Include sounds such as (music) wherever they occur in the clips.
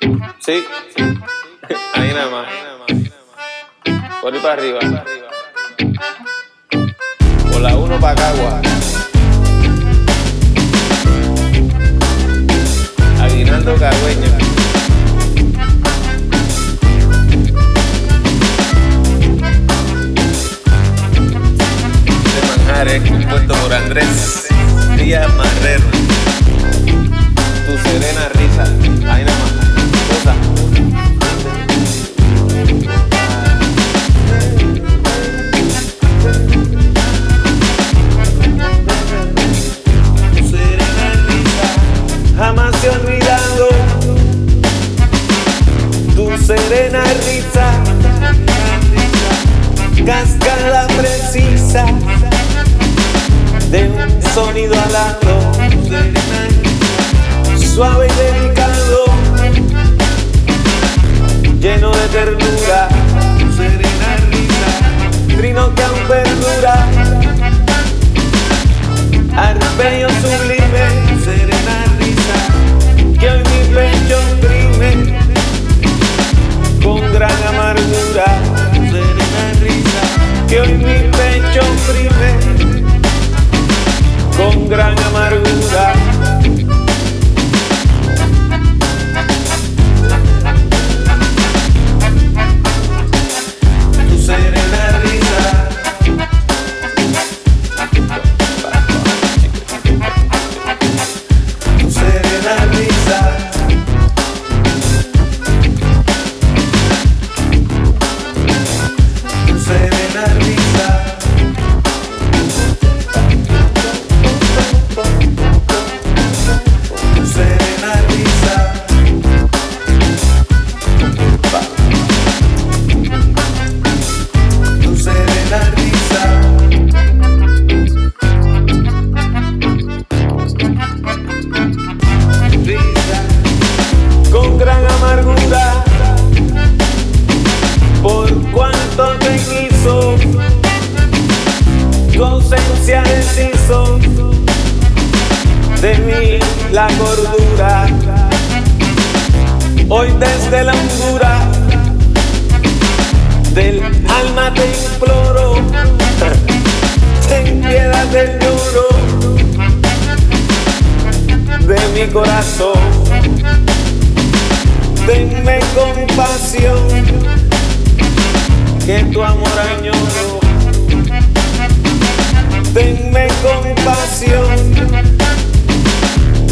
Sí, ahí nada más. Por ahí para arriba. Por la 1 para Cagua. Aguinaldo Cagüeño. De Manjares, compuesto por Andrés Díaz Marrero. Tu serena risa. Ahí nada más. Olvidado. Tu serena risa, cascada precisa de un sonido alado, suave y delicado, lleno de ternura, de mí la cordura. Hoy desde la hondura del alma te imploro, ten piedad del lloro de mi corazón. Tenme compasión, que tu amor añoro. Tenme compasión,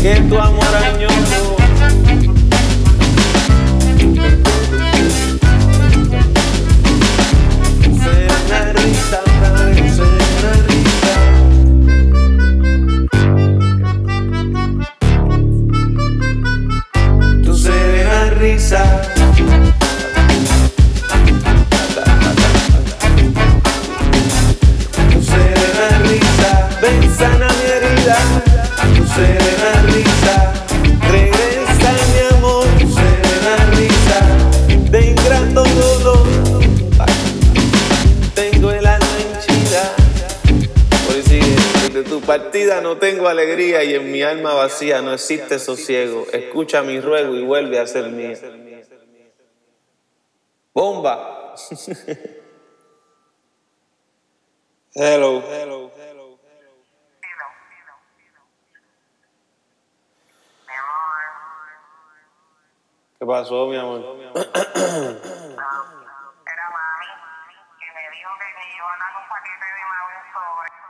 que tu amor añoro. Risa, partida no tengo alegría y en mi alma vacía no existe sosiego. Escucha mi ruego y vuelve a ser mío. Bomba. Hello. (laughs) Hello. ¿Qué pasó, mi amor? Era mami que me dijo que me iba a dar un paquete de Maui sobre.